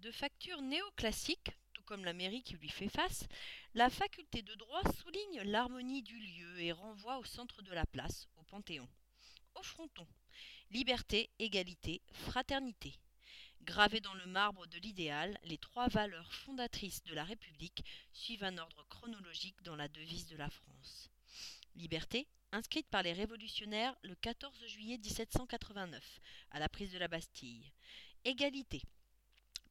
De facture néoclassique, tout comme la mairie qui lui fait face, la faculté de droit souligne l'harmonie du lieu et renvoie au centre de la place, au Panthéon. Au fronton, liberté, égalité, fraternité. Gravées dans le marbre de l'idéal, les trois valeurs fondatrices de la République suivent un ordre chronologique dans la devise de la France. Liberté, inscrite par les révolutionnaires le 14 juillet 1789, à la prise de la Bastille. Égalité,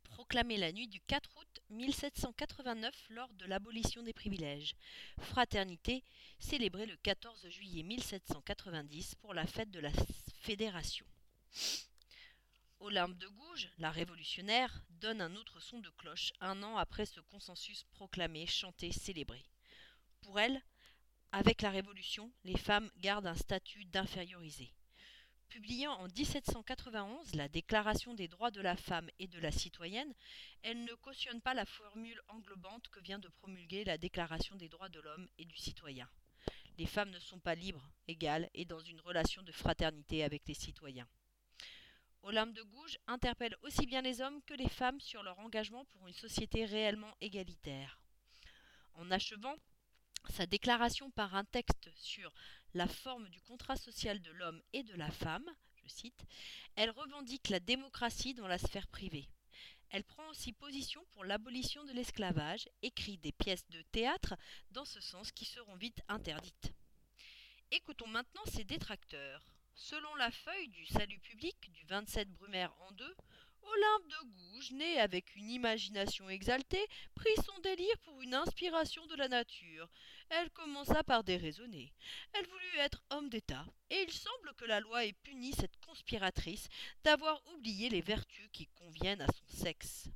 proclamée la nuit du 4 août 1789 lors de l'abolition des privilèges. Fraternité, célébrée le 14 juillet 1790 pour la fête de la Fédération. Olympe de Gouges, la révolutionnaire, donne un autre son de cloche un an après ce consensus proclamé, chanté, célébré. Pour elle, avec la Révolution, les femmes gardent un statut d'infériorisé. Publiant en 1791 la Déclaration des droits de la femme et de la citoyenne, elle ne cautionne pas la formule englobante que vient de promulguer la Déclaration des droits de l'homme et du citoyen. Les femmes ne sont pas libres, égales et dans une relation de fraternité avec les citoyens. Olympe de Gouges interpelle aussi bien les hommes que les femmes sur leur engagement pour une société réellement égalitaire. En achevant sa déclaration par un texte sur la forme du contrat social de l'homme et de la femme, je cite, elle revendique la démocratie dans la sphère privée. Elle prend aussi position pour l'abolition de l'esclavage, écrit des pièces de théâtre dans ce sens qui seront vite interdites. Écoutons maintenant ses détracteurs. Selon la feuille du salut public du 27 Brumaire en deux, Olympe de Gouges, avec une imagination exaltée, prit son délire pour une inspiration de la nature. Elle commença par déraisonner. Elle voulut être homme d'État, et il semble que la loi ait puni cette conspiratrice d'avoir oublié les vertus qui conviennent à son sexe.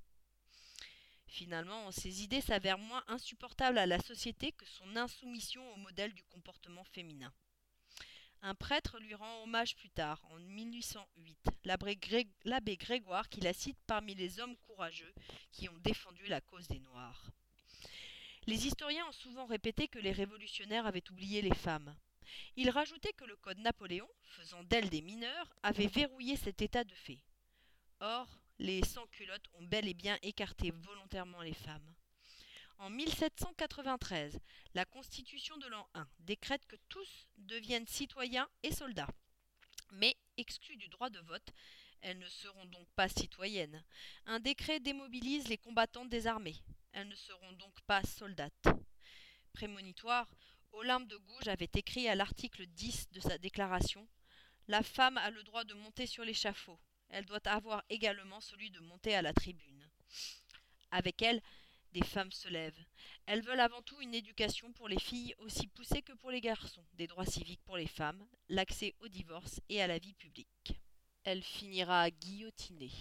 Finalement, ses idées s'avèrent moins insupportables à la société que son insoumission au modèle du comportement féminin. Un prêtre lui rend hommage plus tard, en 1808, l'abbé Grégoire qui la cite parmi les hommes courageux qui ont défendu la cause des Noirs. Les historiens ont souvent répété que les révolutionnaires avaient oublié les femmes. Ils rajoutaient que le code Napoléon, faisant d'elles des mineurs, avait verrouillé cet état de fait. Or, les sans-culottes ont bel et bien écarté volontairement les femmes. En 1793, la Constitution de l'an 1 décrète que tous deviennent citoyens et soldats. Mais, exclus du droit de vote, elles ne seront donc pas citoyennes. Un décret démobilise les combattantes des armées. Elles ne seront donc pas soldates. Prémonitoire, Olympe de Gouges avait écrit à l'article 10 de sa déclaration La femme a le droit de monter sur l'échafaud. Elle doit avoir également celui de monter à la tribune. Avec elle, des femmes se lèvent. Elles veulent avant tout une éducation pour les filles aussi poussée que pour les garçons, des droits civiques pour les femmes, l'accès au divorce et à la vie publique. Elle finira guillotinée.